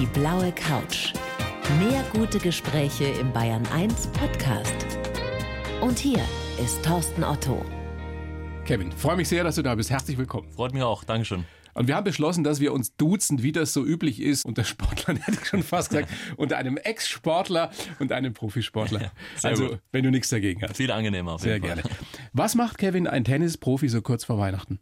Die blaue Couch. Mehr gute Gespräche im Bayern 1 Podcast. Und hier ist Thorsten Otto. Kevin, freue mich sehr, dass du da bist. Herzlich willkommen. Freut mich auch. Dankeschön. Und wir haben beschlossen, dass wir uns duzen, wie das so üblich ist, unter Sportlern, hätte ich schon fast gesagt, unter einem Ex-Sportler und einem Profisportler. Sehr also, gut. wenn du nichts dagegen hast. Viel angenehmer auf Sehr jeden Fall. gerne. Was macht Kevin, ein Tennisprofi, so kurz vor Weihnachten?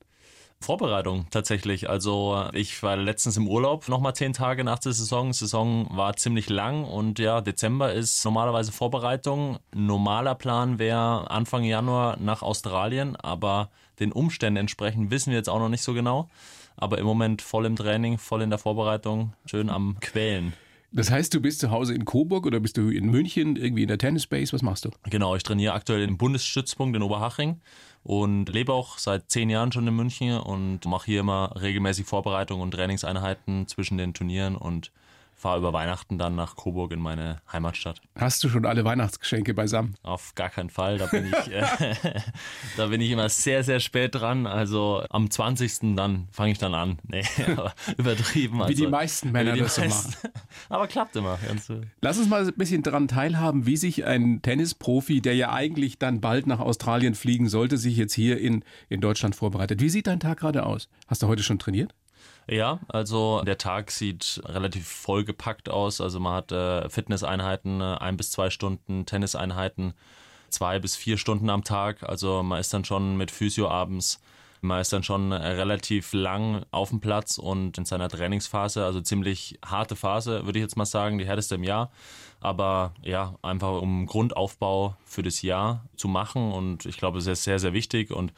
Vorbereitung tatsächlich. Also ich war letztens im Urlaub, nochmal zehn Tage nach der Saison. Saison war ziemlich lang und ja, Dezember ist normalerweise Vorbereitung. Normaler Plan wäre Anfang Januar nach Australien, aber den Umständen entsprechend wissen wir jetzt auch noch nicht so genau. Aber im Moment voll im Training, voll in der Vorbereitung, schön am Quälen. Das heißt, du bist zu Hause in Coburg oder bist du in München, irgendwie in der Tennisbase? Was machst du? Genau, ich trainiere aktuell im Bundesstützpunkt in Oberhaching und lebe auch seit zehn Jahren schon in München und mache hier immer regelmäßig Vorbereitungen und Trainingseinheiten zwischen den Turnieren und fahre über Weihnachten dann nach Coburg in meine Heimatstadt. Hast du schon alle Weihnachtsgeschenke beisammen? Auf gar keinen Fall, da bin ich, äh, da bin ich immer sehr, sehr spät dran. Also am 20. dann fange ich dann an. Nee, übertrieben. Wie also, die meisten Männer die das so meisten. Aber klappt immer. Lass uns mal ein bisschen daran teilhaben, wie sich ein Tennisprofi, der ja eigentlich dann bald nach Australien fliegen sollte, sich jetzt hier in, in Deutschland vorbereitet. Wie sieht dein Tag gerade aus? Hast du heute schon trainiert? Ja, also der Tag sieht relativ vollgepackt aus. Also man hat äh, Fitnesseinheiten, äh, ein bis zwei Stunden, Tenniseinheiten, zwei bis vier Stunden am Tag. Also man ist dann schon mit Physio abends. Man ist dann schon äh, relativ lang auf dem Platz und in seiner Trainingsphase, also ziemlich harte Phase, würde ich jetzt mal sagen, die härteste im Jahr. Aber ja, einfach um Grundaufbau für das Jahr zu machen und ich glaube, es ist sehr, sehr wichtig und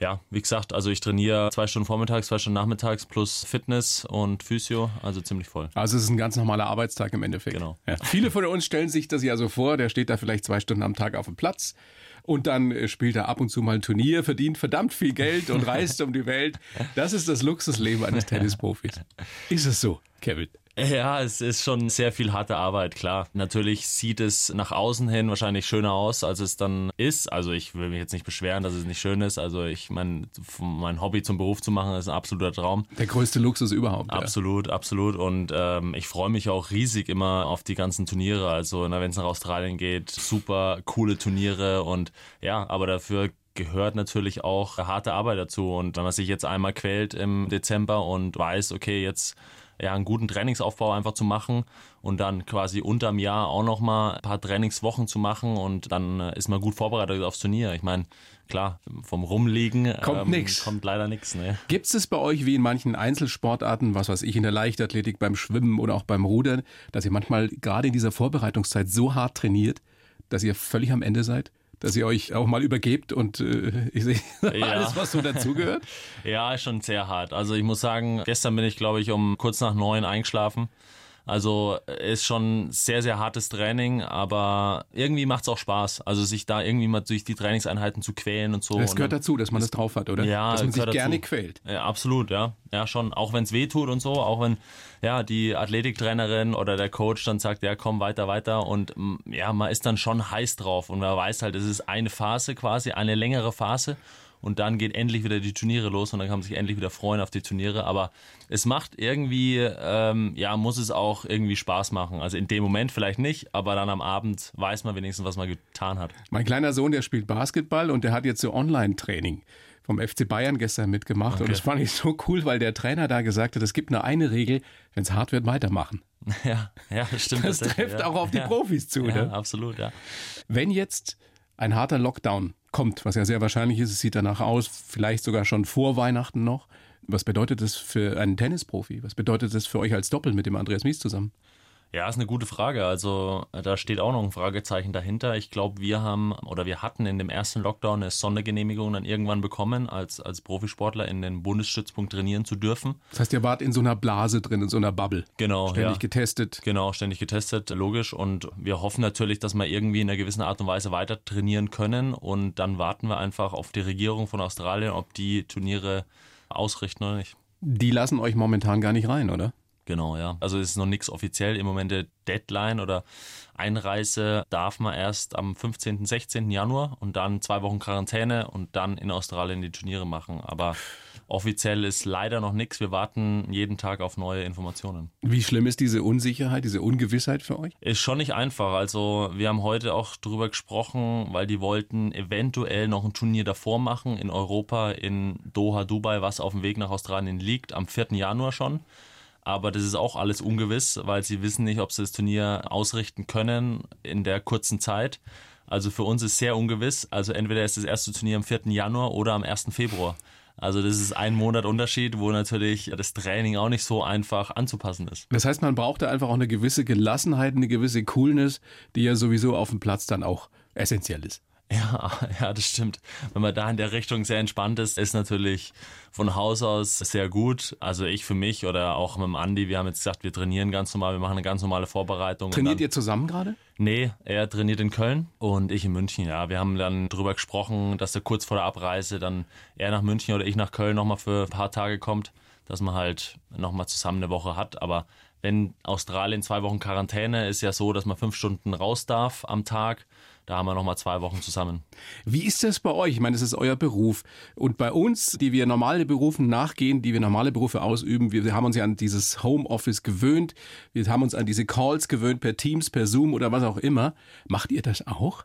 ja, wie gesagt, also ich trainiere zwei Stunden vormittags, zwei Stunden nachmittags plus Fitness und Physio, also ziemlich voll. Also es ist ein ganz normaler Arbeitstag im Endeffekt. Genau. Ja. Viele von uns stellen sich das ja so vor, der steht da vielleicht zwei Stunden am Tag auf dem Platz und dann äh, spielt er ab und zu mal ein Turnier, verdient verdammt viel Geld und reist um die Welt. Das ist das Luxusleben eines Tennisprofis. Ist es so, Kevin? Ja, es ist schon sehr viel harte Arbeit, klar. Natürlich sieht es nach außen hin wahrscheinlich schöner aus, als es dann ist. Also ich will mich jetzt nicht beschweren, dass es nicht schön ist. Also ich meine, mein Hobby zum Beruf zu machen, ist ein absoluter Traum. Der größte Luxus überhaupt. ja. Absolut, absolut. Und ähm, ich freue mich auch riesig immer auf die ganzen Turniere. Also wenn es nach Australien geht, super coole Turniere und ja, aber dafür gehört natürlich auch harte Arbeit dazu. Und wenn man sich jetzt einmal quält im Dezember und weiß, okay, jetzt ja, einen guten Trainingsaufbau einfach zu machen und dann quasi unterm Jahr auch nochmal ein paar Trainingswochen zu machen und dann äh, ist man gut vorbereitet aufs Turnier. Ich meine, klar, vom Rumliegen Kommt nix. kommt leider nichts. Ne? Gibt es bei euch wie in manchen Einzelsportarten, was weiß ich, in der Leichtathletik, beim Schwimmen oder auch beim Rudern, dass ihr manchmal gerade in dieser Vorbereitungszeit so hart trainiert, dass ihr völlig am Ende seid? Dass ihr euch auch mal übergebt und äh, ich sehe Ja. alles, was so dazugehört? Ja, ist schon sehr hart. Also ich muss sagen, gestern bin ich, glaube ich, um kurz nach neun eingeschlafen. Also ist schon sehr, sehr hartes Training, aber irgendwie macht's auch Spaß. Also sich da irgendwie mal durch die Trainingseinheiten zu quälen und so. Das gehört dazu, dass man das drauf hat, oder? Ja, dass man sich gerne dazu. quält. Ja, absolut, ja. Ja, schon. Auch wenn es weh tut und so, auch wenn ja die Athletiktrainerin oder der Coach dann sagt, ja, komm weiter, weiter. Und mm, ja, man ist dann schon heiß drauf und man weiß halt, es ist eine Phase quasi, eine längere Phase. Und dann geht endlich wieder die Turniere los und dann kann man sich endlich wieder freuen auf die Turniere. Aber es macht irgendwie, ähm, ja, muss es auch irgendwie Spaß machen. Also in dem Moment vielleicht nicht, aber dann am Abend weiß man wenigstens, was man getan hat. Mein kleiner Sohn, der spielt Basketball und der hat jetzt so Online-Training vom FC Bayern gestern mitgemacht. Und Okay. das fand ich so cool, weil der Trainer da gesagt hat, es gibt nur eine Regel, wenn es hart wird, weitermachen. Ja, ja, das stimmt. Das trifft ja. auch auf die ja. Profis zu, Ja, ne? absolut, ja. Wenn jetzt ein harter Lockdown kommt, was ja sehr wahrscheinlich ist, es sieht danach aus, vielleicht sogar schon vor Weihnachten noch. Was bedeutet das für einen Tennisprofi? Was bedeutet das für euch als Doppel mit dem Andreas Mies zusammen? Ja, ist eine gute Frage. Also da steht auch noch ein Fragezeichen dahinter. Ich glaube, wir haben oder wir hatten in dem ersten Lockdown eine Sondergenehmigung dann irgendwann bekommen, als, als Profisportler in den Bundesstützpunkt trainieren zu dürfen. Das heißt, ihr wart in so einer Blase drin, in so einer Bubble. Genau, Ständig ja. getestet. Genau, ständig getestet, logisch. Und wir hoffen natürlich, dass wir irgendwie in einer gewissen Art und Weise weiter trainieren können. Und dann warten wir einfach auf die Regierung von Australien, ob die Turniere ausrichten oder nicht. Die lassen euch momentan gar nicht rein, oder? Genau, ja. Also es ist noch nichts offiziell. Im Moment der Deadline oder Einreise darf man erst am 15., 16. Januar und dann zwei Wochen Quarantäne und dann in Australien die Turniere machen. Aber offiziell ist leider noch nichts. Wir warten jeden Tag auf neue Informationen. Wie schlimm ist diese Unsicherheit, diese Ungewissheit für euch? Ist schon nicht einfach. Also wir haben heute auch drüber gesprochen, weil die wollten eventuell noch ein Turnier davor machen in Europa, in Doha, Dubai, was auf dem Weg nach Australien liegt, am 4. Januar schon. Aber das ist auch alles ungewiss, weil sie wissen nicht, ob sie das Turnier ausrichten können in der kurzen Zeit. Also für uns ist sehr ungewiss. Also entweder ist das erste Turnier am 4. Januar oder am 1. Februar. Also das ist ein Monat Unterschied, wo natürlich das Training auch nicht so einfach anzupassen ist. Das heißt, man braucht da einfach auch eine gewisse Gelassenheit, eine gewisse Coolness, die ja sowieso auf dem Platz dann auch essentiell ist. Ja, ja, das stimmt. Wenn man da in der Richtung sehr entspannt ist, ist natürlich von Haus aus sehr gut. Also ich für mich oder auch mit dem Andi, wir haben jetzt gesagt, wir trainieren ganz normal, wir machen eine ganz normale Vorbereitung. Trainiert ihr zusammen gerade? Nee, er trainiert in Köln und ich in München, ja. Wir haben dann drüber gesprochen, dass er kurz vor der Abreise dann er nach München oder ich nach Köln nochmal für ein paar Tage kommt, dass man halt nochmal zusammen eine Woche hat. Aber wenn Australien zwei Wochen Quarantäne ist ja so, dass man fünf Stunden raus darf am Tag da haben wir nochmal zwei Wochen zusammen. Wie ist das bei euch? Ich meine, das ist euer Beruf. Und bei uns, die wir normale Berufen nachgehen, die wir normale Berufe ausüben, wir haben uns ja an dieses Homeoffice gewöhnt. Wir haben uns an diese Calls gewöhnt per Teams, per Zoom oder was auch immer. Macht ihr das auch?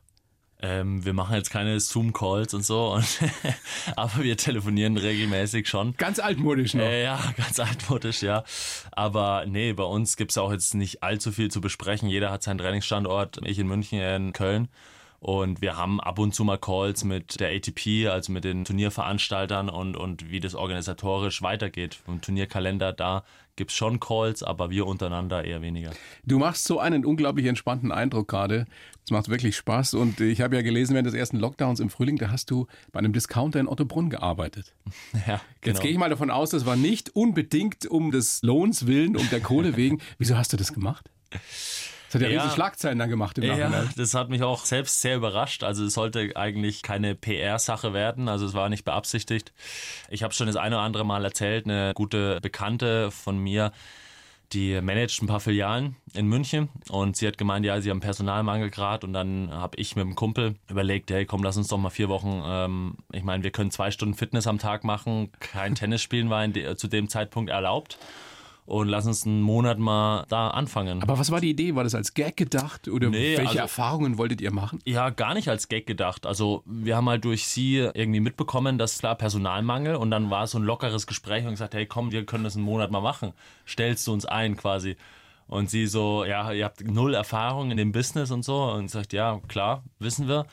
Ähm, wir machen jetzt keine Zoom-Calls und so, und aber wir telefonieren regelmäßig schon. Ganz altmodisch noch. Äh, ja, ganz altmodisch, ja. Aber nee, bei uns gibt's auch jetzt nicht allzu viel zu besprechen. Jeder hat seinen Trainingsstandort, ich in München, er in Köln. Und wir haben ab und zu mal Calls mit der ATP, also mit den Turnierveranstaltern und, und wie das organisatorisch weitergeht. Vom Turnierkalender, da gibt es schon Calls, aber wir untereinander eher weniger. Du machst so einen unglaublich entspannten Eindruck gerade. Es macht wirklich Spaß. Und ich habe ja gelesen, während des ersten Lockdowns im Frühling, da hast du bei einem Discounter in Ottobrunn gearbeitet. Ja, genau. Jetzt gehe ich mal davon aus, das war nicht unbedingt um des Lohns willen, um der Kohle wegen. Wieso hast du das gemacht? Das hat ja, ja riesige Schlagzeilen dann gemacht im Nachhinein. Ja, das hat mich auch selbst sehr überrascht. Also es sollte eigentlich keine PR-Sache werden. Also es war nicht beabsichtigt. Ich habe schon das eine oder andere Mal erzählt, eine gute Bekannte von mir, die managt ein paar Filialen in München und sie hat gemeint, ja, sie haben Personalmangel gerade und dann habe ich mit dem Kumpel überlegt, hey, komm, lass uns doch mal vier Wochen, ähm, ich meine, wir können zwei Stunden Fitness am Tag machen, kein Tennis spielen war de zu dem Zeitpunkt erlaubt und lass uns einen Monat mal da anfangen. Aber was war die Idee? War das als Gag gedacht oder nee, welche also, Erfahrungen wolltet ihr machen? Ja, gar nicht als Gag gedacht. Also wir haben halt durch sie irgendwie mitbekommen, dass klar Personalmangel und dann war es so ein lockeres Gespräch und gesagt, hey komm, wir können das einen Monat mal machen. Stellst du uns ein quasi. Und sie so, ja, ihr habt null Erfahrung in dem Business und so und sagt, ja, klar, wissen wir.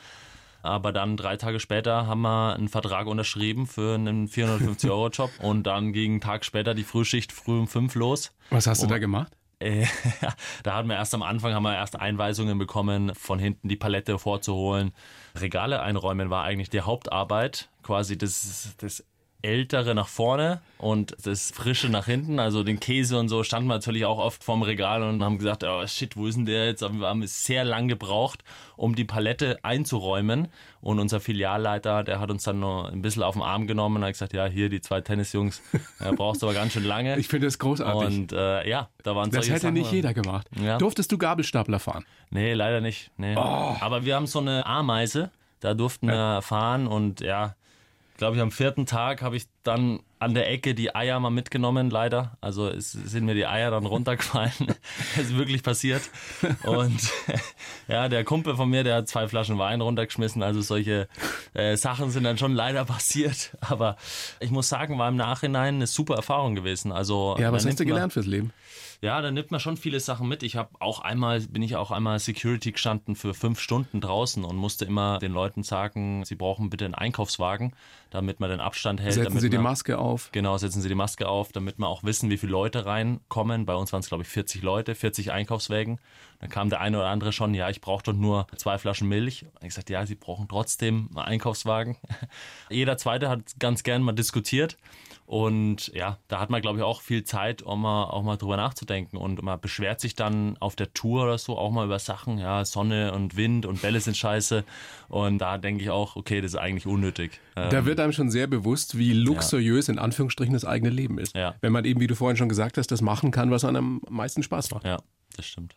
Aber dann drei Tage später haben wir einen Vertrag unterschrieben für einen 450-Euro-Job und dann ging einen Tag später die Frühschicht früh um fünf los. Was hast du da gemacht? Äh, da hatten wir erst am Anfang haben wir erst Einweisungen bekommen, von hinten die Palette vorzuholen. Regale einräumen war eigentlich die Hauptarbeit, quasi das, das Ältere nach vorne und das Frische nach hinten. Also den Käse und so standen wir natürlich auch oft vorm Regal und haben gesagt, oh shit, wo ist denn der jetzt? Wir haben es sehr lang gebraucht, um die Palette einzuräumen. Und unser Filialleiter, der hat uns dann noch ein bisschen auf den Arm genommen und hat gesagt, ja, hier die zwei Tennisjungs, ja, brauchst du aber ganz schön lange. Ich finde das großartig. Und äh, ja, da waren Das hätte Sachen. nicht jeder gemacht. Ja. Durftest du Gabelstapler fahren? Nee, leider nicht. Nee. Oh. Aber wir haben so eine Ameise, da durften wir fahren und ja, glaube ich, am vierten Tag habe ich dann an der Ecke die Eier mal mitgenommen, leider. Also es sind mir die Eier dann runtergefallen. das ist wirklich passiert. Und ja, der Kumpel von mir, der hat zwei Flaschen Wein runtergeschmissen. Also solche äh, Sachen sind dann schon leider passiert. Aber ich muss sagen, war im Nachhinein eine super Erfahrung gewesen. Also ja, was hast du gelernt fürs Leben? Ja, da nimmt man schon viele Sachen mit. Ich habe auch einmal, bin ich auch einmal Security gestanden für fünf Stunden draußen und musste immer den Leuten sagen, sie brauchen bitte einen Einkaufswagen, damit man den Abstand hält. Setzen Sie die Maske auf. Genau, setzen Sie die Maske auf, damit wir auch wissen, wie viele Leute reinkommen. Bei uns waren es, glaube ich, 40 Leute, 40 Einkaufswägen. Dann kam der eine oder andere schon, ja, ich brauche doch nur zwei Flaschen Milch. Und ich sagte, ja, Sie brauchen trotzdem einen Einkaufswagen. Jeder zweite hat ganz gern mal diskutiert. Und ja, da hat man, glaube ich, auch viel Zeit, um mal, auch mal drüber nachzudenken. Und man beschwert sich dann auf der Tour oder so auch mal über Sachen, ja, Sonne und Wind und Bälle sind scheiße. Und da denke ich auch, okay, das ist eigentlich unnötig. Da Ähm, wird einem schon sehr bewusst, wie luxuriös in Anführungsstrichen das eigene Leben ist. Ja. Wenn man eben, wie du vorhin schon gesagt hast, das machen kann, was einem am meisten Spaß macht. ja, das stimmt.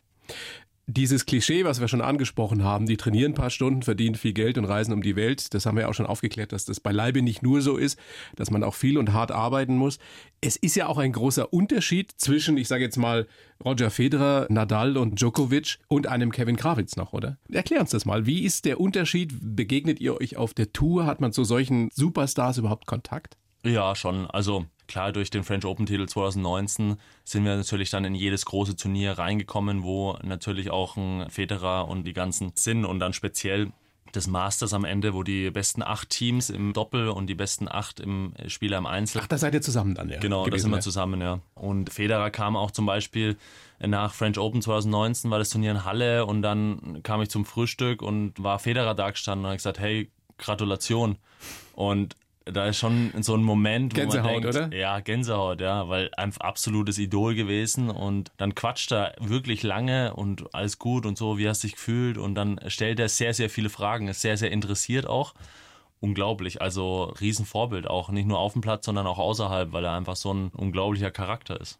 Dieses Klischee, was wir schon angesprochen haben, die trainieren ein paar Stunden, verdienen viel Geld und reisen um die Welt, das haben wir auch schon aufgeklärt, dass das beileibe nicht nur so ist, dass man auch viel und hart arbeiten muss. Es ist ja auch ein großer Unterschied zwischen, ich sage jetzt mal, Roger Federer, Nadal und Djokovic und einem Kevin Krawitz noch, oder? Erklär uns das mal. Wie ist der Unterschied? Begegnet ihr euch auf der Tour? Hat man zu solchen Superstars überhaupt Kontakt? Ja, schon. Also klar, durch den French Open Titel 2019 sind wir natürlich dann in jedes große Turnier reingekommen, wo natürlich auch ein Federer und die ganzen sind und dann speziell des Masters am Ende, wo die besten acht Teams im Doppel und die besten acht im Spieler im Einzel Ach, da seid ihr zusammen dann, ja. Genau, da sind wir ja. zusammen, ja. Und Federer kam auch zum Beispiel nach French Open 2019, war das Turnier in Halle und dann kam ich zum Frühstück und war Federer da gestanden und hat gesagt, hey, Gratulation. Und da ist schon so ein Moment, wo Gänsehaut, man denkt, oder? ja, Gänsehaut, ja, weil einfach absolutes Idol gewesen und dann quatscht er wirklich lange und alles gut und so, wie hast du dich gefühlt und dann stellt er sehr, sehr viele Fragen, ist sehr, sehr interessiert auch. Unglaublich, also Riesenvorbild auch, nicht nur auf dem Platz, sondern auch außerhalb, weil er einfach so ein unglaublicher Charakter ist.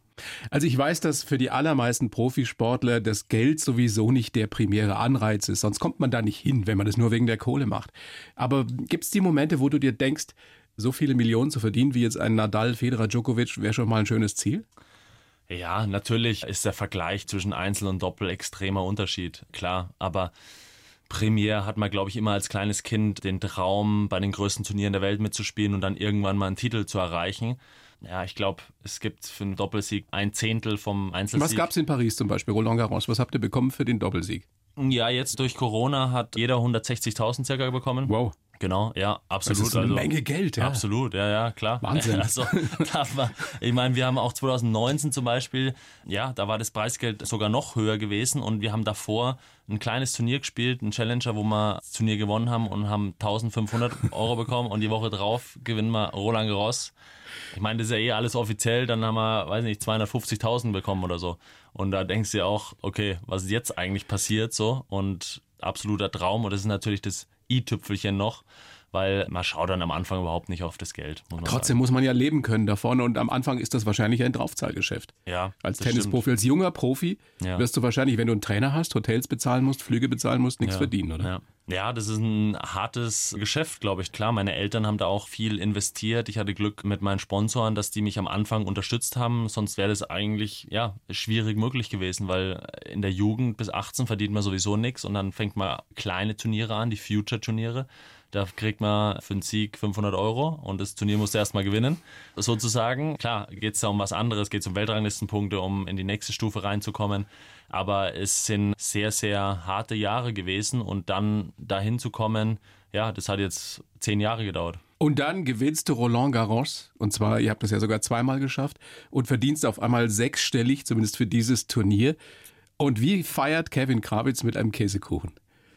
Also ich weiß, dass für die allermeisten Profisportler das Geld sowieso nicht der primäre Anreiz ist, sonst kommt man da nicht hin, wenn man das nur wegen der Kohle macht. Aber gibt es die Momente, wo du dir denkst, so viele Millionen zu verdienen wie jetzt ein Nadal, Federer, Djokovic wäre schon mal ein schönes Ziel? Ja, natürlich ist der Vergleich zwischen Einzel und Doppel extremer Unterschied, klar. Aber primär hat man, glaube ich, immer als kleines Kind den Traum, bei den größten Turnieren der Welt mitzuspielen und dann irgendwann mal einen Titel zu erreichen. Ja, ich glaube, es gibt für einen Doppelsieg ein Zehntel vom Einzelsieg. Was gab es in Paris zum Beispiel, Roland Garros? Was habt ihr bekommen für den Doppelsieg? Ja, jetzt durch Corona hat jeder 160.000 circa bekommen. Wow. Genau, ja, absolut. Das ist eine also, Menge Geld, ja. Absolut, ja, ja, klar. Wahnsinn. Also, man, ich meine, wir haben auch 2019 zum Beispiel, ja, da war das Preisgeld sogar noch höher gewesen und wir haben davor ein kleines Turnier gespielt, ein Challenger, wo wir das Turnier gewonnen haben und haben 1500 Euro bekommen und die Woche drauf gewinnen wir Roland Garros. Ich meine, das ist ja eh alles offiziell, dann haben wir, weiß nicht, 250.000 bekommen oder so. Und da denkst du ja auch, okay, was ist jetzt eigentlich passiert so? Und absoluter Traum und das ist natürlich das i-Tüpfelchen noch, weil man schaut dann am Anfang überhaupt nicht auf das Geld. Muss Trotzdem muss man ja leben können davon und am Anfang ist das wahrscheinlich ein Draufzahlgeschäft. sagen. ja, Als Tennisprofi, als junger Profi Ja. wirst du wahrscheinlich, wenn du einen Trainer hast, Hotels bezahlen musst, Flüge bezahlen musst, nichts ja. verdienen, oder? Ja. Ja, das ist ein hartes Geschäft, glaube ich. Klar, meine Eltern haben da auch viel investiert. Ich hatte Glück mit meinen Sponsoren, dass die mich am Anfang unterstützt haben. Sonst wäre das eigentlich ja schwierig möglich gewesen, weil in der Jugend bis 18 verdient man sowieso nichts und dann fängt man kleine Turniere an, die Future-Turniere. Da kriegt man für einen Sieg 500 Euro und das Turnier musst du erstmal gewinnen. Sozusagen, klar, geht es da um was anderes, geht es um Weltranglistenpunkte, um in die nächste Stufe reinzukommen. Aber es sind sehr, sehr harte Jahre gewesen und dann dahin zu kommen, ja, das hat jetzt zehn Jahre gedauert. Und dann gewinnst du Roland Garros. Und zwar, ihr habt das ja sogar zweimal geschafft und verdienst auf einmal sechsstellig, zumindest für dieses Turnier. Und wie feiert Kevin Krawitz mit einem Käsekuchen?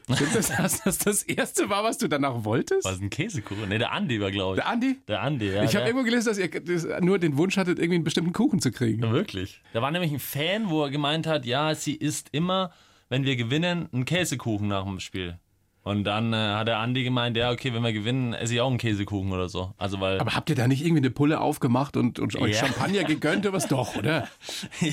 Stimmt das, dass das das erste war, was du danach wolltest? Was ist ein Käsekuchen? Ne, der Andi war, glaube ich. Der Andi? Der Andi, ja. Ich habe irgendwo gelesen, dass ihr das nur den Wunsch hattet, irgendwie einen bestimmten Kuchen zu kriegen. Ja, Wirklich. Da war nämlich ein Fan, wo er gemeint hat, ja, sie isst immer, wenn wir gewinnen, einen Käsekuchen nach dem Spiel. Und dann äh, hat der Andi gemeint, ja, okay, wenn wir gewinnen, esse ich auch einen Käsekuchen oder so. Also weil Aber habt ihr da nicht irgendwie eine Pulle aufgemacht und, und euch Ja. Champagner gegönnt oder was doch, oder?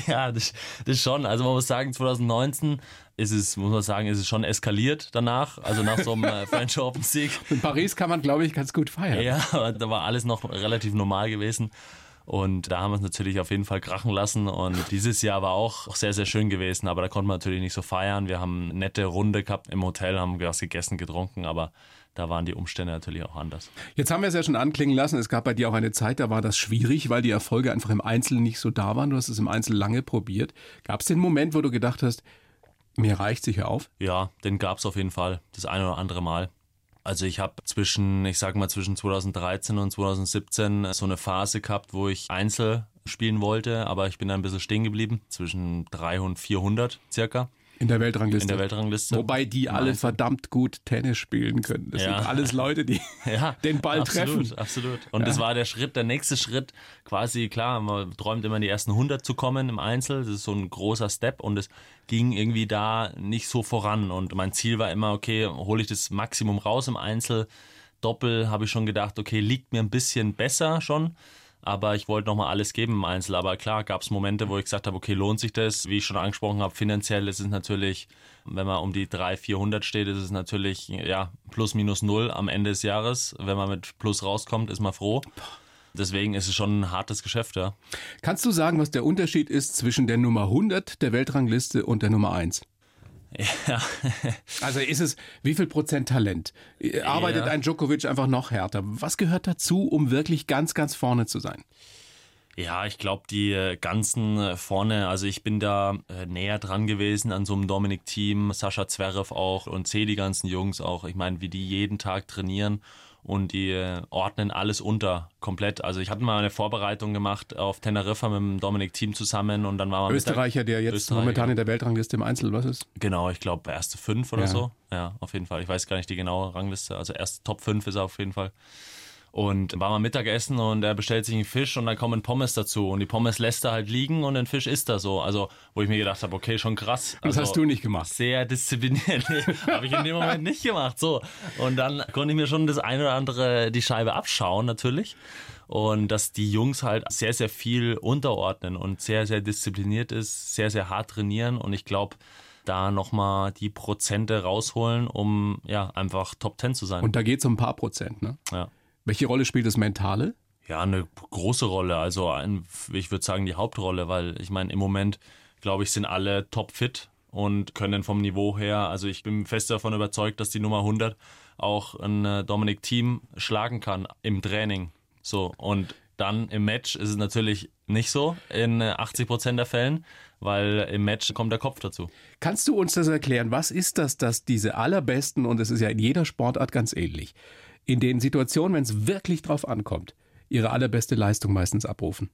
ja, das, das schon. Also man muss sagen, 2019 ist es, muss man sagen, ist es schon eskaliert danach. Also nach so einem äh, French Open Sieg. In Paris kann man, glaube ich, ganz gut feiern. Ja, aber da war alles noch relativ normal gewesen. Und da haben wir es natürlich auf jeden Fall krachen lassen. Und dieses Jahr war auch sehr, sehr schön gewesen. Aber da konnte man natürlich nicht so feiern. Wir haben eine nette Runde gehabt im Hotel, haben was gegessen, getrunken. Aber da waren die Umstände natürlich auch anders. Jetzt haben wir es ja schon anklingen lassen. Es gab bei dir auch eine Zeit, da war das schwierig, weil die Erfolge einfach im Einzelnen nicht so da waren. Du hast es im Einzel lange probiert. Gab es den Moment, wo du gedacht hast, mir reicht sicher auf? Ja, den gab es auf jeden Fall. Das eine oder andere Mal. Also ich habe zwischen, ich sag mal, zwischen 2013 und 2017 so eine Phase gehabt, wo ich Einzel spielen wollte, aber ich bin dann ein bisschen stehen geblieben, zwischen 300 und 400 circa. In der Weltrangliste. In der Weltrangliste. Wobei die alle verdammt gut Tennis spielen können. Das Ja. sind alles Leute, die ja, den Ball absolut, treffen. Absolut. Und das war der Schritt, der nächste Schritt, quasi klar, man träumt immer in die ersten 100 zu kommen im Einzel. Das ist so ein großer Step und es ging irgendwie da nicht so voran. Und mein Ziel war immer, okay, hole ich das Maximum raus im Einzel. Doppel habe ich schon gedacht, okay, liegt mir ein bisschen besser schon. Aber ich wollte nochmal alles geben im Einzel. Aber klar, gab es Momente, wo ich gesagt habe, okay, lohnt sich das? Wie ich schon angesprochen habe, finanziell ist es natürlich, wenn man um die 300, 400 steht, ist es natürlich, ja, plus minus null am Ende des Jahres. Wenn man mit plus rauskommt, ist man froh. Deswegen ist es schon ein hartes Geschäft, ja. Kannst du sagen, was der Unterschied ist zwischen der Nummer 100 der Weltrangliste und der Nummer 1? Ja, Also ist es, wie viel Prozent Talent? Arbeitet Ja. ein Djokovic einfach noch härter? Was gehört dazu, um wirklich ganz, ganz vorne zu sein? Ja, ich glaube, die äh, ganzen äh, vorne, also ich bin da äh, näher dran gewesen an so einem Dominik-Team, Sascha Zverev auch und sehe die ganzen Jungs auch. Ich meine, wie die jeden Tag trainieren und die äh, ordnen alles unter, komplett. Also ich hatte mal eine Vorbereitung gemacht auf Teneriffa mit dem Dominik-Team zusammen und dann war man Österreicher, der jetzt Österreicher. momentan in der Weltrangliste im Einzel, was ist? Genau, ich glaube erste fünf oder Ja. so. Ja, auf jeden Fall. Ich weiß gar nicht die genaue Rangliste. Also erst Top 5 ist er auf jeden Fall. Und war mal Mittagessen und er bestellt sich einen Fisch und dann kommen Pommes dazu. Und die Pommes lässt er halt liegen und den Fisch isst er so. Also, wo ich mir gedacht habe, okay, schon krass. Das Also, hast du nicht gemacht. Sehr diszipliniert. Nee, habe ich in dem Moment nicht gemacht. So. Und dann konnte ich mir schon das eine oder andere die Scheibe abschauen, natürlich. Und dass die Jungs halt sehr, sehr viel unterordnen und sehr, sehr diszipliniert ist, sehr, sehr hart trainieren. Und ich glaube, da nochmal die Prozente rausholen, um ja einfach Top 10 zu sein. Und da geht es um ein paar Prozent. Ne? ja. Welche Rolle spielt das Mentale? Ja, eine große Rolle. Also ein, ich würde sagen die Hauptrolle, weil ich meine, im Moment, glaube ich, sind alle topfit und können vom Niveau her, also ich bin fest davon überzeugt, dass die Nummer 100 auch ein äh, Dominik Team schlagen kann im Training. So, und dann im Match ist es natürlich nicht so in äh, 80 Prozent der Fällen, weil im Match kommt der Kopf dazu. Kannst du uns das erklären? Was ist das, dass diese allerbesten, und es ist ja in jeder Sportart ganz ähnlich, in den Situationen, wenn es wirklich drauf ankommt, ihre allerbeste Leistung meistens abrufen?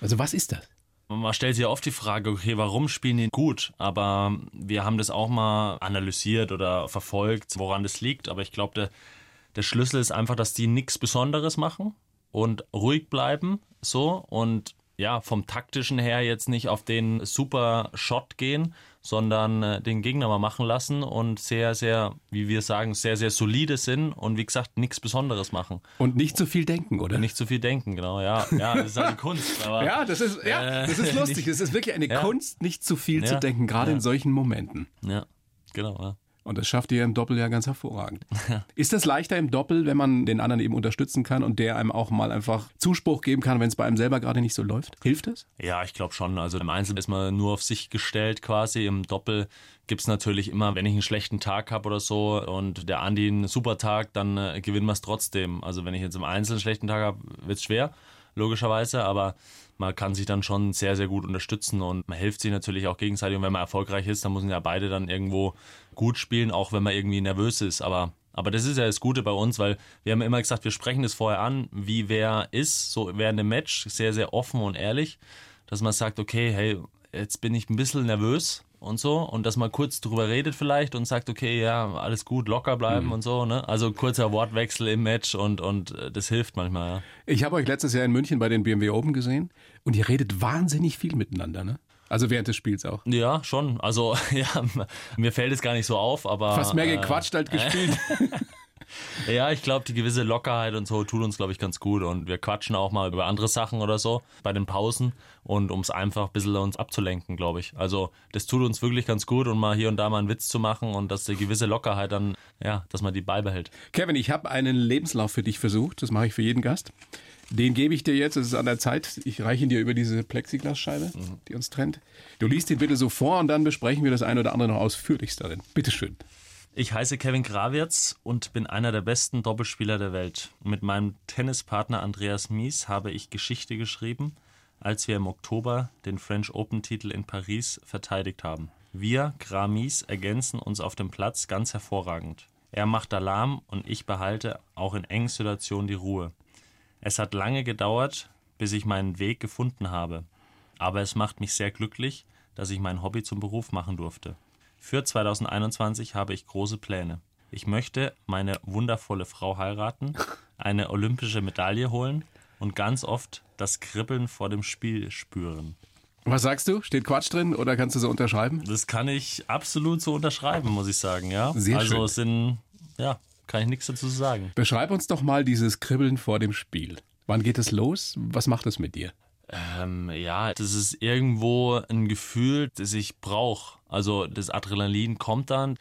Also was ist das? Man stellt sich ja oft die Frage, okay, warum spielen die gut? Aber wir haben das auch mal analysiert oder verfolgt, woran das liegt. Aber ich glaube, der, der Schlüssel ist einfach, dass die nichts Besonderes machen und ruhig bleiben, so und ja, vom taktischen her jetzt nicht auf den super Shot gehen, sondern äh, den Gegner mal machen lassen und sehr, sehr, wie wir sagen, sehr, sehr solide sind und wie gesagt, nichts Besonderes machen. Und nicht zu viel denken, oder? Nicht zu viel denken, genau, ja. Ja, das ist die Kunst. Aber Ja, das ist, ja, Äh, das ist lustig. Es ist wirklich eine Ja. Kunst, nicht zu viel zu Ja. denken, gerade in solchen Momenten. Ja, genau, ja. Und das schafft ihr im Doppel ja ganz hervorragend. Ist das leichter im Doppel, wenn man den anderen eben unterstützen kann und der einem auch mal einfach Zuspruch geben kann, wenn es bei einem selber gerade nicht so läuft? Hilft das? Ja, ich glaube schon. Also im Einzel ist man nur auf sich gestellt quasi. Im Doppel gibt's natürlich immer, wenn ich einen schlechten Tag habe oder so und der Andi einen super Tag, dann äh, gewinnen wir es trotzdem. Also wenn ich jetzt im Einzel einen schlechten Tag habe, wird's schwer, logischerweise, aber man kann sich dann schon sehr, sehr gut unterstützen und man hilft sich natürlich auch gegenseitig. Und wenn man erfolgreich ist, dann müssen ja beide dann irgendwo gut spielen, auch wenn man irgendwie nervös ist. Aber, aber das ist ja das Gute bei uns, weil wir haben immer gesagt, wir sprechen das vorher an, wie wer ist, so während dem Match, sehr, sehr offen und ehrlich, dass man sagt, okay, hey, jetzt bin ich ein bisschen nervös und so und dass man kurz drüber redet vielleicht und sagt, okay, ja, alles gut, locker bleiben und so, ne? Also kurzer Wortwechsel im Match und, und äh, das hilft manchmal, ja. Ich habe euch letztes Jahr in München bei den BMW Open gesehen und ihr redet wahnsinnig viel miteinander, ne? Also während des Spiels auch. Ja, schon. Also, ja, mir fällt es gar nicht so auf, aber. Fast mehr äh, gequatscht als gespielt. Ja, ich glaube, die gewisse Lockerheit und so tut uns, glaube ich, ganz gut. Und wir quatschen auch mal über andere Sachen oder so bei den Pausen und um es einfach ein bisschen uns abzulenken, glaube ich. Also das tut uns wirklich ganz gut und mal hier und da mal einen Witz zu machen und dass die gewisse Lockerheit dann, ja, dass man die beibehält. Kevin, ich habe einen Lebenslauf für dich versucht. Das mache ich für jeden Gast. Den gebe ich dir jetzt. Es ist an der Zeit. Ich reiche ihn dir über diese Plexiglasscheibe, die uns trennt. Du liest ihn bitte so vor und dann besprechen wir das eine oder andere noch ausführlichst darin. Bitteschön. Ich heiße Kevin Grawitz und bin einer der besten Doppelspieler der Welt. Mit meinem Tennispartner Andreas Mies habe ich Geschichte geschrieben, als wir im Oktober den French Open-Titel in Paris verteidigt haben. Wir, Gramis, ergänzen uns auf dem Platz ganz hervorragend. Er macht Alarm und ich behalte auch in engen Situationen die Ruhe. Es hat lange gedauert, bis ich meinen Weg gefunden habe. Aber es macht mich sehr glücklich, dass ich mein Hobby zum Beruf machen durfte. Für 2021 habe ich große Pläne. Ich möchte meine wundervolle Frau heiraten, eine olympische Medaille holen und ganz oft das Kribbeln vor dem Spiel spüren. Was sagst du? Steht Quatsch drin oder kannst du so unterschreiben? Das kann ich absolut so unterschreiben, muss ich sagen, ja. Sehr also schön. es sind, ja, kann ich nichts dazu sagen. Beschreib uns doch mal dieses Kribbeln vor dem Spiel. Wann geht es los? Was macht es mit dir? Ähm, ja, das ist irgendwo ein Gefühl, das ich brauche. Also das Adrenalin kommt dann.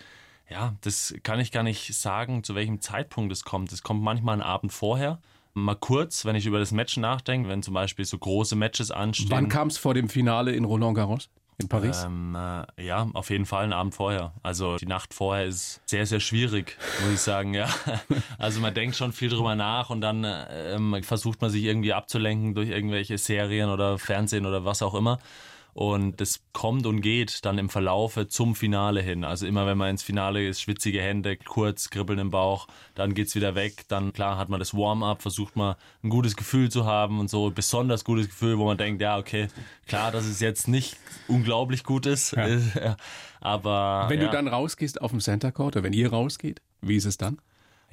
Ja, das kann ich gar nicht sagen, zu welchem Zeitpunkt es kommt. Es kommt manchmal einen Abend vorher. Mal kurz, wenn ich über das Match nachdenke, wenn zum Beispiel so große Matches anstehen. Wann kam es vor dem Finale in Roland Garros? In Paris? Ähm, äh, ja, auf jeden Fall einen Abend vorher. Also die Nacht vorher ist sehr, sehr schwierig, muss ich sagen, ja. Also man denkt schon viel drüber nach und dann äh, ähm, versucht man sich irgendwie abzulenken durch irgendwelche Serien oder Fernsehen oder was auch immer. Und das kommt und geht dann im Verlaufe zum Finale hin. Also immer wenn man ins Finale ist, schwitzige Hände, kurz Kribbeln im Bauch, dann geht's wieder weg. Dann klar hat man das Warm-up, versucht man ein gutes Gefühl zu haben und so ein besonders gutes Gefühl, wo man denkt, ja okay, klar, dass es jetzt nicht unglaublich gut ist, ja. aber wenn ja. du dann rausgehst auf dem Center Court oder wenn ihr rausgeht, wie ist es dann?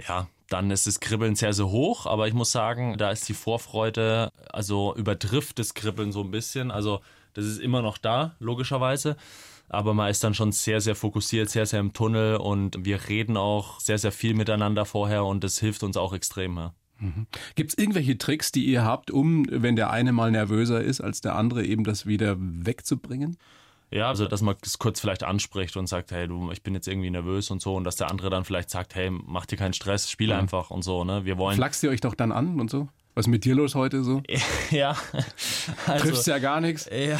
Ja, dann ist das Kribbeln sehr, sehr hoch, aber ich muss sagen, da ist die Vorfreude, also übertrifft das Kribbeln so ein bisschen. Also das ist immer noch da, logischerweise. Aber man ist dann schon sehr, sehr fokussiert, sehr, sehr im Tunnel und wir reden auch sehr, sehr viel miteinander vorher und das hilft uns auch extrem. Ja. Gibt es irgendwelche Tricks, die ihr habt, um, wenn der eine mal nervöser ist als der andere, eben das wieder wegzubringen? Ja, also dass man es kurz vielleicht anspricht und sagt, hey, du, ich bin jetzt irgendwie nervös und so und dass der andere dann vielleicht sagt, hey, mach dir keinen Stress, spiel Ja. einfach und so, ne? Wir wollen Flachst ihr euch doch dann an und so? Was ist mit dir los heute so? ja. Also, Triffst ja gar nichts. Ja,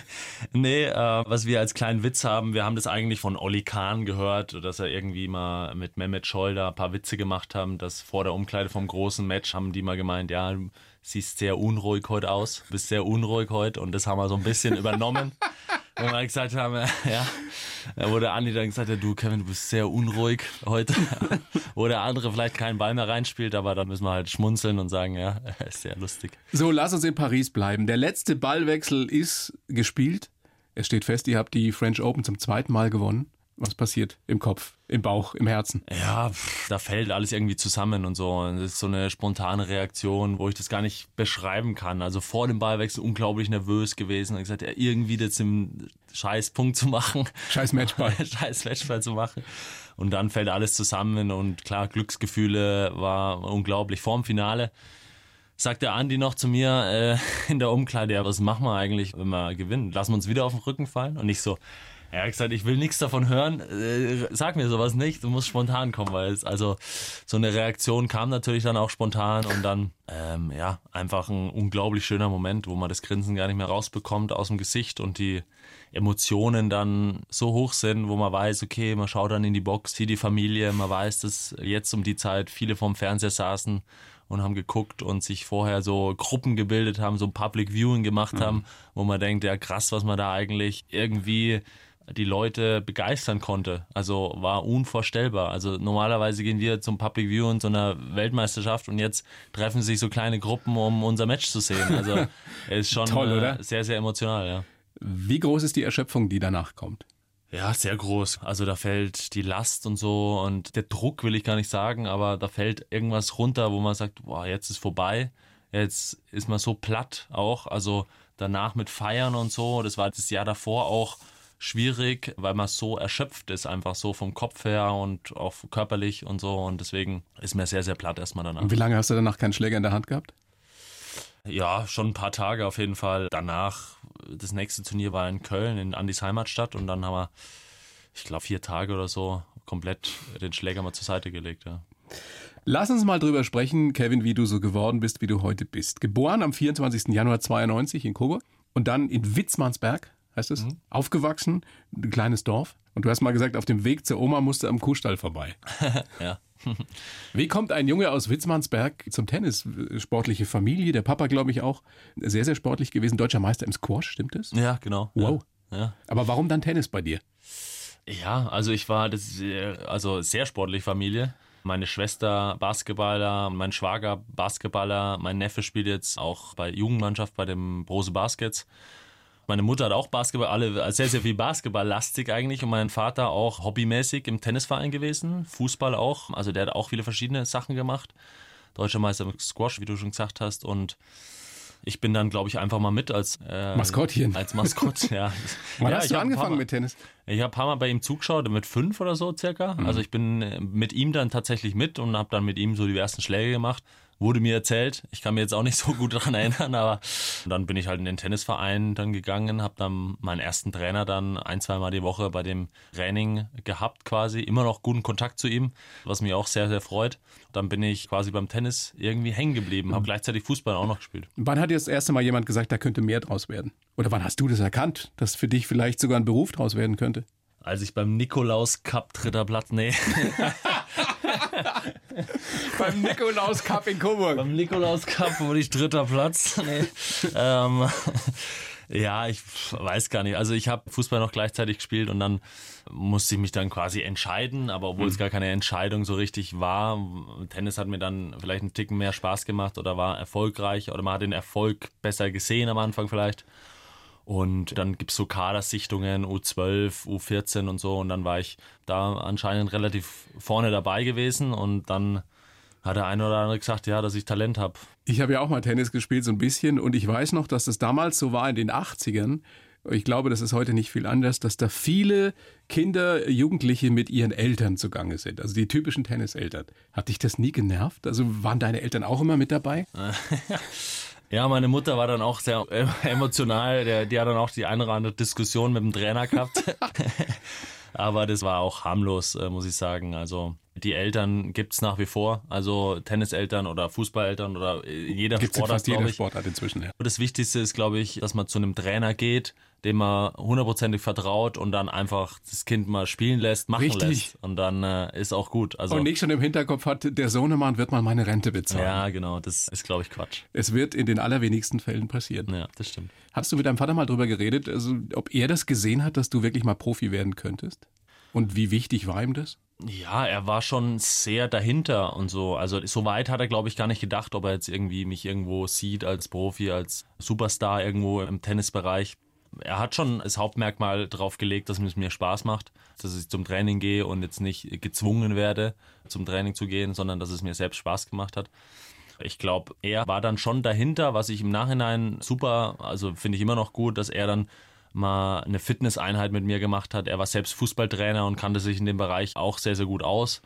nee, äh, was wir als kleinen Witz haben, wir haben das eigentlich von Olli Kahn gehört, dass er irgendwie mal mit Mehmet Scholl da ein paar Witze gemacht haben, dass vor der Umkleide vom großen Match haben die mal gemeint, ja, du siehst sehr unruhig heute aus, bist sehr unruhig heute und das haben wir so ein bisschen übernommen. Wo wir gesagt haben, ja, da wurde Andi dann gesagt, ja, du Kevin, du bist sehr unruhig heute. Wo der andere vielleicht keinen Ball mehr reinspielt, aber dann müssen wir halt schmunzeln und sagen, ja, ist sehr lustig. So, lass uns in Paris bleiben. Der letzte Ballwechsel ist gespielt. Es steht fest, ihr habt die French Open zum zweiten Mal gewonnen. Was passiert im Kopf, im Bauch, im Herzen? Ja, pff, da fällt alles irgendwie zusammen und so. Das ist so eine spontane Reaktion, wo ich das gar nicht beschreiben kann. Also vor dem Ballwechsel unglaublich nervös gewesen und gesagt, ja, irgendwie das im scheiß Punkt zu machen. Scheiß Matchball. scheiß Matchball zu machen. Und dann fällt alles zusammen und klar, Glücksgefühle war unglaublich. Vorm Finale sagt der Andi noch zu mir äh, in der Umkleide, ja, was machen wir eigentlich, wenn wir gewinnen? Lassen wir uns wieder auf den Rücken fallen? Und nicht so, er hat gesagt, ich will nichts davon hören, äh, sag mir sowas nicht, du musst spontan kommen, weil es, also so eine Reaktion kam natürlich dann auch spontan und dann, ähm, ja, einfach ein unglaublich schöner Moment, wo man das Grinsen gar nicht mehr rausbekommt aus dem Gesicht und die Emotionen dann so hoch sind, wo man weiß, okay, man schaut dann in die Box, sieht die Familie, man weiß, dass jetzt um die Zeit viele vorm Fernseher saßen und haben geguckt und sich vorher so Gruppen gebildet haben, so ein Public Viewing gemacht haben, wo man denkt, ja krass, was man da eigentlich irgendwie die Leute begeistern konnte. Also war unvorstellbar. Also normalerweise gehen wir zum Public Viewing zu einer Weltmeisterschaft und jetzt treffen sich so kleine Gruppen, um unser Match zu sehen. Also ist schon Toll, äh, oder? sehr, sehr emotional, ja. Wie groß ist die Erschöpfung, die danach kommt? Ja, sehr groß. Also da fällt die Last und so und der Druck will ich gar nicht sagen, aber da fällt irgendwas runter, wo man sagt, boah, jetzt ist vorbei. Jetzt ist man so platt auch. Also danach mit Feiern und so, das war das Jahr davor auch schwierig, weil man so erschöpft ist, einfach so vom Kopf her und auch körperlich und so. Und deswegen ist mir sehr, sehr platt erstmal danach. Und wie lange hast du danach keinen Schläger in der Hand gehabt? Ja, schon ein paar Tage auf jeden Fall. Danach, das nächste Turnier war in Köln, in Andis Heimatstadt. Und dann haben wir, ich glaube, vier Tage oder so komplett den Schläger mal zur Seite gelegt. Ja. Lass uns mal drüber sprechen, Kevin, wie du so geworden bist, wie du heute bist. Geboren am 24. Januar 92 in Coburg und dann in Witzmannsberg, heißt es, aufgewachsen, ein kleines Dorf. Und du hast mal gesagt, auf dem Weg zur Oma musste am Kuhstall vorbei. ja. Wie kommt ein Junge aus Witzmannsberg zum Tennis? Sportliche Familie, der Papa, glaube ich, auch sehr, sehr sportlich gewesen. Deutscher Meister im Squash, stimmt das? Ja, genau. Wow. Ja. Aber warum dann Tennis bei dir? Ja, also ich war das äh, also sehr sportliche Familie. Meine Schwester Basketballer, mein Schwager Basketballer, mein Neffe spielt jetzt auch bei Jugendmannschaft bei dem Brose Baskets. Meine Mutter hat auch Basketball, alle sehr, sehr viel Basketballlastig eigentlich und mein Vater auch hobbymäßig im Tennisverein gewesen, Fußball auch. Also der hat auch viele verschiedene Sachen gemacht. Deutscher Meister im Squash, wie du schon gesagt hast. Und ich bin dann, glaube ich, einfach mal mit als äh, Maskottchen. Als Maskott, ja. Wann ja, hast du angefangen mal, mit Tennis? Ich habe ein paar Mal bei ihm zugeschaut, mit fünf oder so circa. Mhm. Also ich bin äh, mit ihm dann tatsächlich mit und habe dann mit ihm so die ersten Schläge gemacht wurde mir erzählt. Ich kann mir jetzt auch nicht so gut daran erinnern, aber dann bin ich halt in den Tennisverein dann gegangen, habe dann meinen ersten Trainer dann ein, zweimal die Woche bei dem Training gehabt quasi, immer noch guten Kontakt zu ihm, was mich auch sehr, sehr freut. Dann bin ich quasi beim Tennis irgendwie hängen geblieben, habe mhm. gleichzeitig Fußball auch noch gespielt. Wann hat dir das erste Mal jemand gesagt, da könnte mehr draus werden? Oder wann hast du das erkannt, dass für dich vielleicht sogar ein Beruf draus werden könnte? Als ich beim Nikolaus Cup dritter Platz, nee. Beim Nikolaus Cup in Coburg. Beim Nikolaus Cup wurde ich dritter Platz. Nee. ähm, ja, ich weiß gar nicht. Also ich habe Fußball noch gleichzeitig gespielt und dann musste ich mich dann quasi entscheiden, aber obwohl mhm. es gar keine Entscheidung so richtig war, Tennis hat mir dann vielleicht einen Ticken mehr Spaß gemacht oder war erfolgreich oder man hat den Erfolg besser gesehen am Anfang vielleicht. Und dann gibt es so Kadersichtungen, U12, U14 und so. Und dann war ich da anscheinend relativ vorne dabei gewesen. Und dann hat der eine oder andere gesagt, ja, dass ich Talent habe. Ich habe ja auch mal Tennis gespielt, so ein bisschen. Und ich weiß noch, dass das damals so war in den 80ern. Ich glaube, das ist heute nicht viel anders, dass da viele Kinder, Jugendliche mit ihren Eltern zugange sind. Also die typischen Tenniseltern. Hat dich das nie genervt? Also waren deine Eltern auch immer mit dabei? Ja, meine Mutter war dann auch sehr emotional. Der, die hat dann auch die eine oder andere Diskussion mit dem Trainer gehabt. Aber das war auch harmlos, äh, muss ich sagen. Also die Eltern gibt es nach wie vor. Also Tenniseltern oder Fußballeltern oder jeder gibt's Sportart. Fast jeder Sportart inzwischen, ja. Das Wichtigste ist, glaube ich, dass man zu einem Trainer geht, dem man hundertprozentig vertraut und dann einfach das Kind mal spielen lässt, machen Richtig. lässt. Und dann äh, ist auch gut. Also, und nicht schon im Hinterkopf hat, der Sohnemann wird mal meine Rente bezahlen. Ja, genau. Das ist, glaube ich, Quatsch. Es wird in den allerwenigsten Fällen passieren. Ja, das stimmt. Hast du mit deinem Vater mal drüber geredet, also ob er das gesehen hat, dass du wirklich mal Profi werden könntest? Und wie wichtig war ihm das? Ja, er war schon sehr dahinter und so. Also so weit hat er, glaube ich, gar nicht gedacht, ob er jetzt irgendwie mich irgendwo sieht als Profi, als Superstar irgendwo im Tennisbereich. Er hat schon das Hauptmerkmal darauf gelegt, dass es mir Spaß macht, dass ich zum Training gehe und jetzt nicht gezwungen werde, zum Training zu gehen, sondern dass es mir selbst Spaß gemacht hat. Ich glaube, er war dann schon dahinter, was ich im Nachhinein super, also finde ich immer noch gut, dass er dann mal eine Fitnesseinheit mit mir gemacht hat. Er war selbst Fußballtrainer und kannte sich in dem Bereich auch sehr, sehr gut aus.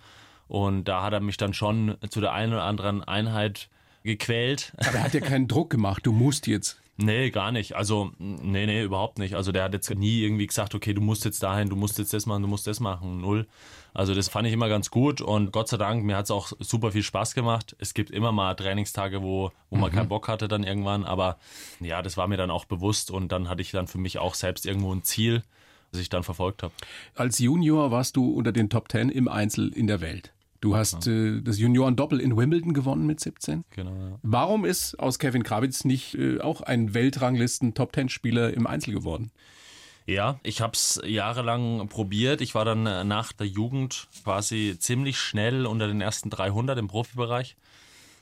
Und da hat er mich dann schon zu der einen oder anderen Einheit gequält. Aber er hat ja keinen Druck gemacht, du musst jetzt. Nee, gar nicht. Also, nee, nee, überhaupt nicht. Also, der hat jetzt nie irgendwie gesagt, okay, du musst jetzt dahin, du musst jetzt das machen, du musst das machen. Null. Also, das fand ich immer ganz gut und Gott sei Dank, mir hat es auch super viel Spaß gemacht. Es gibt immer mal Trainingstage, wo, wo man mhm. keinen Bock hatte dann irgendwann, aber ja, das war mir dann auch bewusst und dann hatte ich dann für mich auch selbst irgendwo ein Ziel, das ich dann verfolgt habe. Als Junior warst du unter den Top Ten im Einzel in der Welt. Du hast ja. äh, das Junioren-Doppel in Wimbledon gewonnen mit 17. Genau. Ja. Warum ist aus Kevin Krawitz nicht äh, auch ein Weltranglisten-Top-10-Spieler im Einzel geworden? Ja, ich habe es jahrelang probiert. Ich war dann äh, nach der Jugend quasi ziemlich schnell unter den ersten 300 im Profibereich,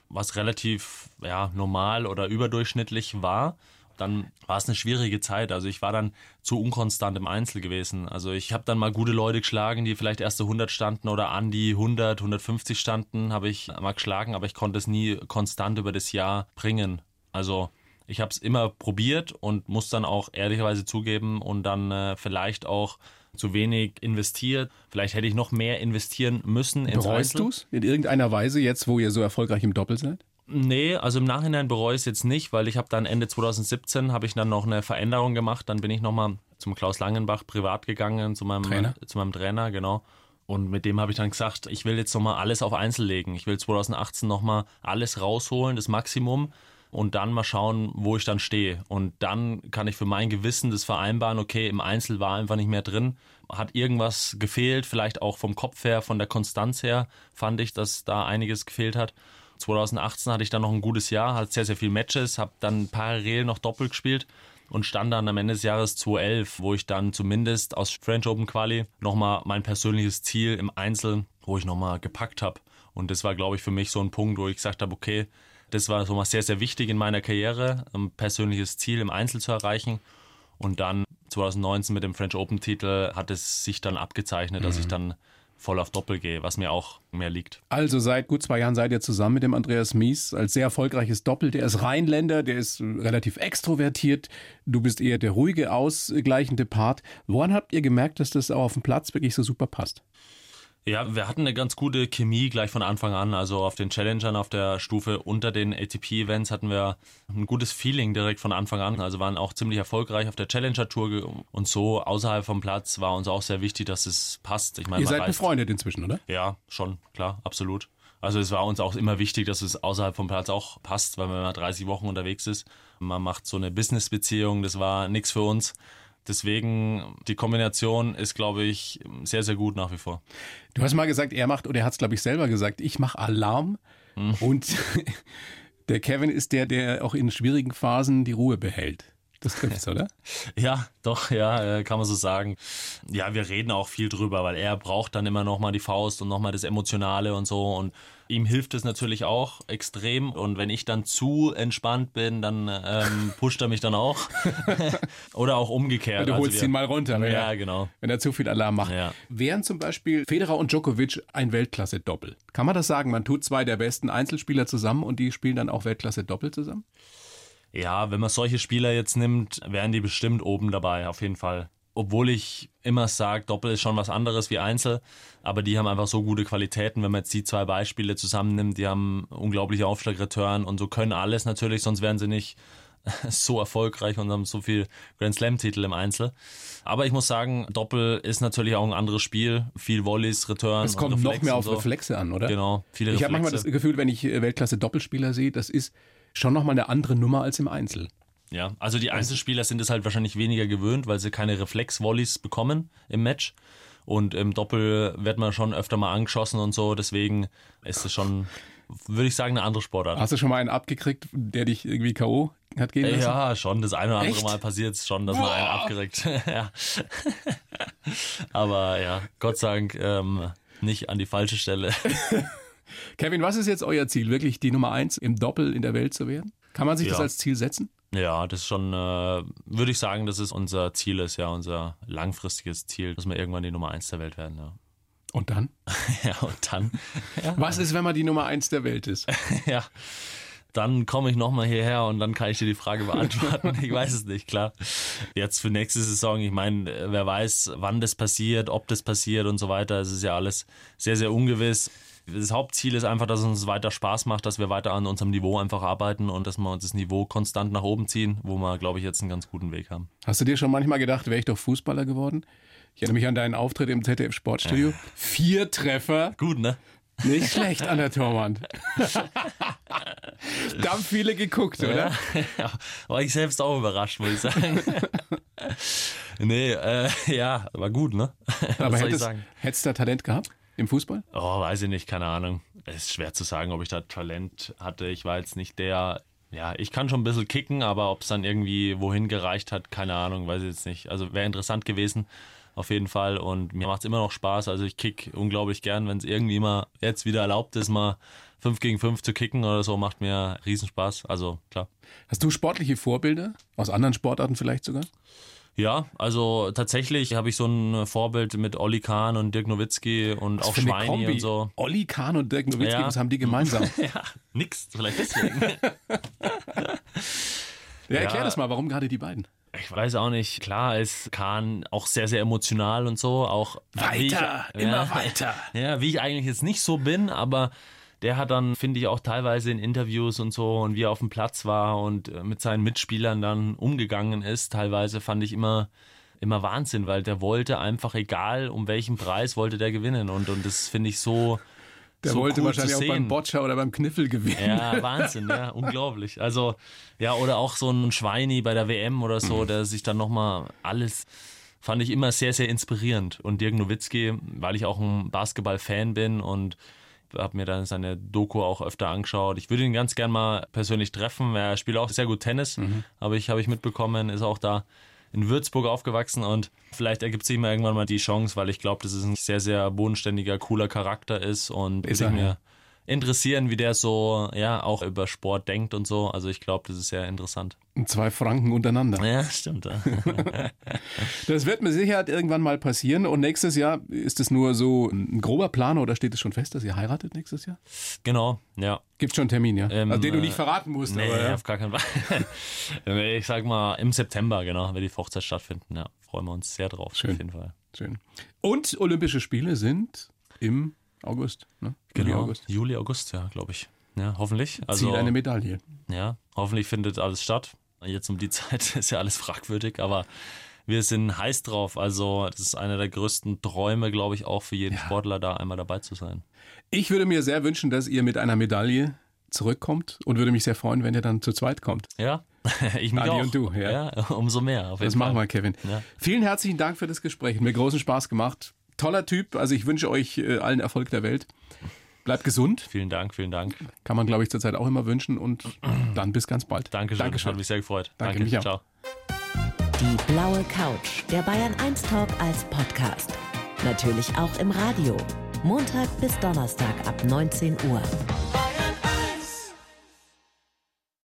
was relativ ja, normal oder überdurchschnittlich war dann war es eine schwierige Zeit. Also ich war dann zu unkonstant im Einzel gewesen. Also ich habe dann mal gute Leute geschlagen, die vielleicht erste 100 standen oder an die 100, 150 standen, habe ich mal geschlagen, aber ich konnte es nie konstant über das Jahr bringen. Also ich habe es immer probiert und muss dann auch ehrlicherweise zugeben und dann äh, vielleicht auch zu wenig investiert. Vielleicht hätte ich noch mehr investieren müssen. Bereust du es in irgendeiner Weise jetzt, wo ihr so erfolgreich im Doppel seid? Nee, also im Nachhinein bereue ich es jetzt nicht, weil ich habe dann Ende 2017 habe ich dann noch eine Veränderung gemacht. Dann bin ich nochmal zum Klaus Langenbach privat gegangen, zu meinem Trainer, zu meinem Trainer genau. Und mit dem habe ich dann gesagt, ich will jetzt nochmal alles auf Einzel legen. Ich will 2018 nochmal alles rausholen, das Maximum. Und dann mal schauen, wo ich dann stehe. Und dann kann ich für mein Gewissen das vereinbaren, okay, im Einzel war einfach nicht mehr drin. Hat irgendwas gefehlt, vielleicht auch vom Kopf her, von der Konstanz her, fand ich, dass da einiges gefehlt hat. 2018 hatte ich dann noch ein gutes Jahr, hatte sehr, sehr viele Matches, habe dann parallel noch doppelt gespielt und stand dann am Ende des Jahres 2011, wo ich dann zumindest aus French Open Quali nochmal mein persönliches Ziel im Einzel, wo ich nochmal gepackt habe. Und das war, glaube ich, für mich so ein Punkt, wo ich gesagt habe, okay, das war so mal sehr, sehr wichtig in meiner Karriere, ein persönliches Ziel im Einzel zu erreichen. Und dann 2019 mit dem French Open Titel hat es sich dann abgezeichnet, dass ich dann voll auf Doppel gehe, was mir auch mehr liegt. Also seit gut zwei Jahren seid ihr zusammen mit dem Andreas Mies als sehr erfolgreiches Doppel. Der ist Rheinländer, der ist relativ extrovertiert. Du bist eher der ruhige, ausgleichende Part. Woran habt ihr gemerkt, dass das auch auf dem Platz wirklich so super passt? Ja, wir hatten eine ganz gute Chemie gleich von Anfang an. Also auf den Challengern, auf der Stufe unter den ATP-Events hatten wir ein gutes Feeling direkt von Anfang an. Also waren auch ziemlich erfolgreich auf der Challenger-Tour und so außerhalb vom Platz war uns auch sehr wichtig, dass es passt. Ich meine, Ihr seid reist. befreundet inzwischen, oder? Ja, schon, klar, absolut. Also es war uns auch immer wichtig, dass es außerhalb vom Platz auch passt, weil wenn man 30 Wochen unterwegs ist, man macht so eine Business-Beziehung, das war nichts für uns. Deswegen, die Kombination ist, glaube ich, sehr, sehr gut nach wie vor. Du hast mal gesagt, er macht, oder er hat es, glaube ich, selber gesagt, ich mache Alarm. Mhm. Und der Kevin ist der, der auch in schwierigen Phasen die Ruhe behält. Das trifft's, oder? ja, doch, ja, äh, kann man so sagen. Ja, wir reden auch viel drüber, weil er braucht dann immer nochmal die Faust und nochmal das Emotionale und so. Und ihm hilft es natürlich auch extrem. Und wenn ich dann zu entspannt bin, dann ähm, pusht er mich dann auch. Oder auch umgekehrt. du holst also wir, ihn mal runter. Ja, ja, genau. Wenn er zu viel Alarm macht. Ja. Wären zum Beispiel Federer und Djokovic ein Weltklasse-Doppel? Kann man das sagen? Man tut zwei der besten Einzelspieler zusammen und die spielen dann auch Weltklasse-Doppel zusammen? Ja, wenn man solche Spieler jetzt nimmt, wären die bestimmt oben dabei, auf jeden Fall. Obwohl ich immer sage, Doppel ist schon was anderes wie Einzel, aber die haben einfach so gute Qualitäten, wenn man jetzt die zwei Beispiele zusammennimmt, die haben unglaubliche Aufschlagreturn und so können alles natürlich, sonst wären sie nicht so erfolgreich und haben so viel Grand Slam-Titel im Einzel. Aber ich muss sagen, Doppel ist natürlich auch ein anderes Spiel. Viel Volleys, Return. Es kommt noch mehr auf so. Reflexe an, oder? Genau, viele Ich habe manchmal das Gefühl, wenn ich Weltklasse-Doppelspieler sehe, das ist schon nochmal eine andere Nummer als im Einzel. Ja, also die Einzelspieler sind es halt wahrscheinlich weniger gewöhnt, weil sie keine Reflex-Volleys bekommen im Match. Und im Doppel wird man schon öfter mal angeschossen und so. Deswegen ist es schon, würde ich sagen, eine andere Sportart. Hast du schon mal einen abgekriegt, der dich irgendwie K.O. hat gehen lassen? Ja, schon. Das eine oder andere Echt? Mal passiert es schon, dass Boah. man einen abgeregt. ja. Aber ja, Gott sei Dank ähm, nicht an die falsche Stelle. Kevin, was ist jetzt euer Ziel? Wirklich die Nummer eins im Doppel in der Welt zu werden? Kann man sich ja. das als Ziel setzen? Ja, das ist schon, äh, würde ich sagen, dass es unser Ziel ist, ja, unser langfristiges Ziel, dass wir irgendwann die Nummer eins der Welt werden, ja. Und dann? ja, und dann? Ja. Was ist, wenn man die Nummer eins der Welt ist? ja, dann komme ich nochmal hierher und dann kann ich dir die Frage beantworten. ich weiß es nicht, klar. Jetzt für nächste Saison, ich meine, wer weiß, wann das passiert, ob das passiert und so weiter. Es ist ja alles sehr, sehr ungewiss das Hauptziel ist einfach, dass es uns weiter Spaß macht, dass wir weiter an unserem Niveau einfach arbeiten und dass wir uns das Niveau konstant nach oben ziehen, wo wir, glaube ich, jetzt einen ganz guten Weg haben. Hast du dir schon manchmal gedacht, wäre ich doch Fußballer geworden? Ich erinnere mich an deinen Auftritt im ZDF Sportstudio. Vier Treffer. Gut, ne? Nicht schlecht an der Torwand. da haben viele geguckt, oder? Ja, war ich selbst auch überrascht, muss ich sagen. nee, äh, ja, war gut, ne? Aber hättest, hättest du da Talent gehabt? Im Fußball? Oh, weiß ich nicht, keine Ahnung. Es ist schwer zu sagen, ob ich da Talent hatte. Ich war jetzt nicht der. Ja, ich kann schon ein bisschen kicken, aber ob es dann irgendwie wohin gereicht hat, keine Ahnung, weiß ich jetzt nicht. Also wäre interessant gewesen, auf jeden Fall. Und mir macht es immer noch Spaß. Also ich kick unglaublich gern, wenn es irgendwie mal jetzt wieder erlaubt ist, mal 5 gegen 5 zu kicken oder so, macht mir Riesenspaß. Also klar. Hast du sportliche Vorbilder? Aus anderen Sportarten vielleicht sogar? Ja, also tatsächlich habe ich so ein Vorbild mit Olli Kahn und Dirk Nowitzki und was auch Schweini und so. Olli Kahn und Dirk Nowitzki, ja. was haben die gemeinsam? ja, nix, vielleicht deswegen. ja, erklär ja. das mal, warum gerade die beiden? Ich weiß auch nicht. Klar ist Kahn auch sehr, sehr emotional und so. Auch weiter, ich, immer ja, weiter. Ja, wie ich eigentlich jetzt nicht so bin, aber der hat dann, finde ich, auch teilweise in Interviews und so und wie er auf dem Platz war und äh, mit seinen Mitspielern dann umgegangen ist, teilweise fand ich immer, immer Wahnsinn, weil der wollte einfach, egal um welchen Preis, wollte der gewinnen und, und das finde ich so, der so wollte cool wahrscheinlich auch beim Boccia oder beim Kniffel gewinnen. Ja, Wahnsinn, ja, unglaublich. Also, ja, oder auch so ein Schweini bei der WM oder so, mhm. der sich dann nochmal alles fand ich immer sehr, sehr inspirierend. Und Dirk Nowitzki, weil ich auch ein Basketball-Fan bin und habe mir dann seine Doku auch öfter angeschaut. Ich würde ihn ganz gern mal persönlich treffen. Er spielt auch sehr gut Tennis, mhm. aber ich habe ich mitbekommen, ist auch da in Würzburg aufgewachsen und vielleicht ergibt sich mir irgendwann mal die Chance, weil ich glaube, dass es ein sehr, sehr bodenständiger, cooler Charakter ist und ist er, mir, interessieren, wie der so ja auch über Sport denkt und so. Also ich glaube, das ist sehr interessant. Zwei Franken untereinander. Ja, stimmt. Das wird mit Sicherheit irgendwann mal passieren. Und nächstes Jahr ist es nur so ein grober Plan oder steht es schon fest, dass ihr heiratet nächstes Jahr? Genau, ja. Gibt schon einen Termin, ja? Ähm, also, den du nicht verraten musst. Nee, aber, ja. auf gar keinen Fall. ich sag mal, im September, genau, wird die Hochzeit stattfinden. Ja, freuen wir uns sehr drauf. Schön. Auf jeden Fall. Schön. Und Olympische Spiele sind im August, ne? Juli, genau, August. Juli, August, ja, glaube ich. Ja, hoffentlich. Also, Ziel eine Medaille. Ja, hoffentlich findet alles statt. Jetzt um die Zeit ist ja alles fragwürdig, aber wir sind heiß drauf. Also, das ist einer der größten Träume, glaube ich, auch für jeden ja. Sportler, da einmal dabei zu sein. Ich würde mir sehr wünschen, dass ihr mit einer Medaille zurückkommt und würde mich sehr freuen, wenn ihr dann zu zweit kommt. Ja, ich mich Adi auch. und du, ja. ja umso mehr. das Fall. machen wir, Kevin. Ja. Vielen herzlichen Dank für das Gespräch. Mir großen Spaß gemacht. Toller Typ. Also ich wünsche euch äh, allen Erfolg der Welt. Bleibt gesund. Vielen Dank, vielen Dank. Kann man, glaube ich, zurzeit auch immer wünschen und dann bis ganz bald. Dankeschön. Dankeschön. Hat mich sehr gefreut. Danke, Danke. mich auch. Ciao. Die blaue Couch, der Bayern 1 Talk als Podcast. Natürlich auch im Radio. Montag bis Donnerstag ab 19 Uhr.